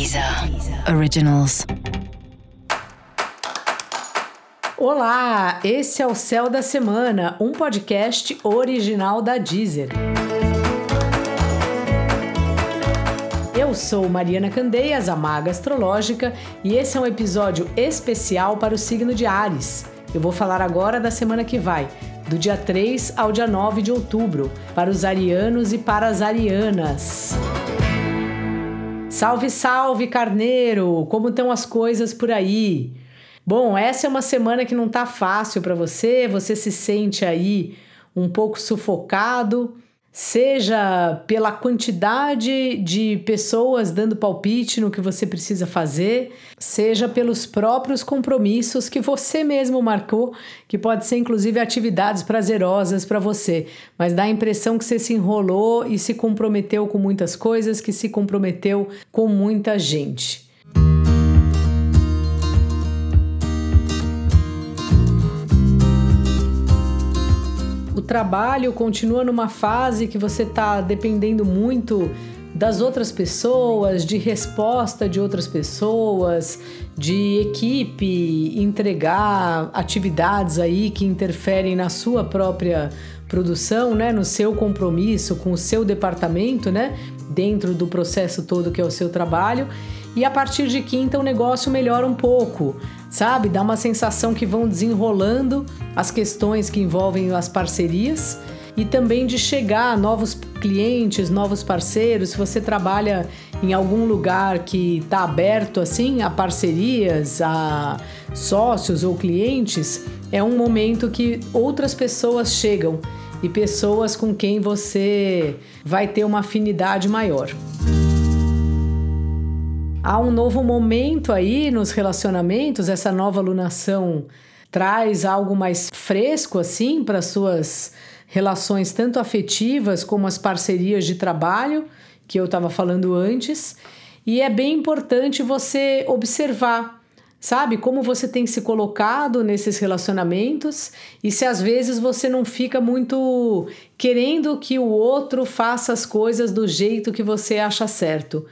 Deezer Originals. Olá, esse é o Céu da Semana, um podcast original da Deezer. Eu sou Mariana Candeias, a Maga Astrológica, e esse é um episódio especial para o signo de Ares. Eu vou falar agora da semana que vai, do dia 3 ao dia 9 de outubro, para os arianos e para as arianas. Salve, salve, carneiro! Como estão as coisas por aí? Bom, essa é uma semana que não tá fácil para você, você se sente aí um pouco sufocado, seja pela quantidade de pessoas dando palpite no que você precisa fazer, seja pelos próprios compromissos que você mesmo marcou, que pode ser inclusive atividades prazerosas para você, mas dá a impressão que você se enrolou e se comprometeu com muitas coisas, que se comprometeu com muita gente. Trabalho continua numa fase que você está dependendo muito das outras pessoas, de resposta de outras pessoas, de equipe entregar atividades aí que interferem na sua própria produção, né, no seu compromisso com o seu departamento, né, dentro do processo todo que é o seu trabalho. E a partir de quinta o negócio melhora um pouco sabe? Dá uma sensação que vão desenrolando as questões que envolvem as parcerias e também de chegar a novos clientes, novos parceiros. Se você trabalha em algum lugar que está aberto assim a parcerias, a sócios ou clientes, é um momento que outras pessoas chegam e pessoas com quem você vai ter uma afinidade maior. Há um novo momento aí nos relacionamentos, essa nova alunação traz algo mais fresco assim para suas relações tanto afetivas como as parcerias de trabalho que eu estava falando antes. E é bem importante você observar, sabe, como você tem se colocado nesses relacionamentos e se às vezes você não fica muito querendo que o outro faça as coisas do jeito que você acha certo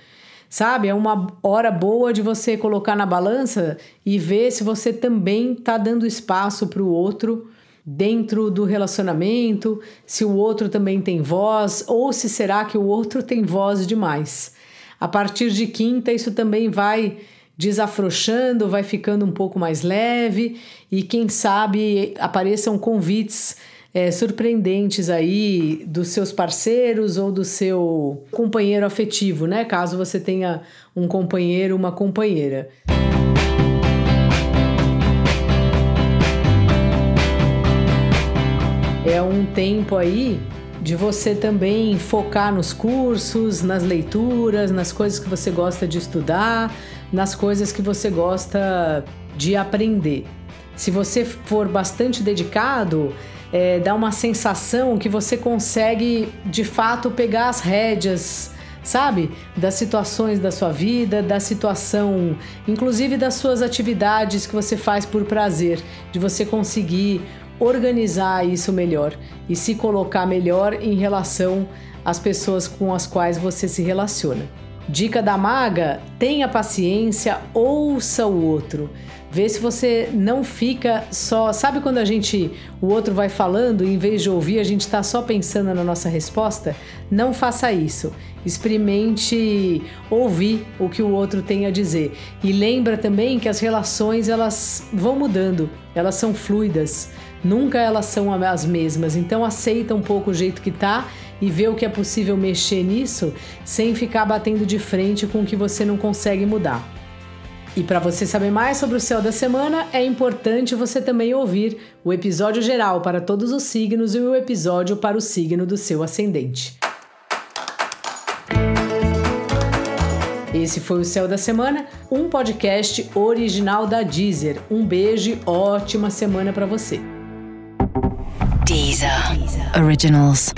sabe? É uma hora boa de você colocar na balança e ver se você também está dando espaço para o outro dentro do relacionamento, se o outro também tem voz ou se será que o outro tem voz demais. A partir de quinta, isso também vai desafrouxando, vai ficando um pouco mais leve e quem sabe apareçam convites é, surpreendentes aí dos seus parceiros ou do seu companheiro afetivo, né? Caso você tenha um companheiro, uma companheira. É um tempo aí de você também focar nos cursos, nas leituras, nas coisas que você gosta de estudar, nas coisas que você gosta de aprender. Se você for bastante dedicado, é, dá uma sensação que você consegue de fato pegar as rédeas, sabe? Das situações da sua vida, da situação, inclusive das suas atividades que você faz por prazer, de você conseguir organizar isso melhor e se colocar melhor em relação às pessoas com as quais você se relaciona. Dica da maga: tenha paciência, ouça o outro. Vê se você não fica só. Sabe quando a gente. O outro vai falando e em vez de ouvir, a gente está só pensando na nossa resposta? Não faça isso. Experimente ouvir o que o outro tem a dizer. E lembra também que as relações elas vão mudando, elas são fluidas. Nunca elas são as mesmas. Então aceita um pouco o jeito que tá e vê o que é possível mexer nisso sem ficar batendo de frente com o que você não consegue mudar. E para você saber mais sobre o céu da semana, é importante você também ouvir o episódio geral para todos os signos e o episódio para o signo do seu ascendente. Esse foi o Céu da Semana, um podcast original da Deezer. Um beijo ótima semana para você. Deezer. Originals.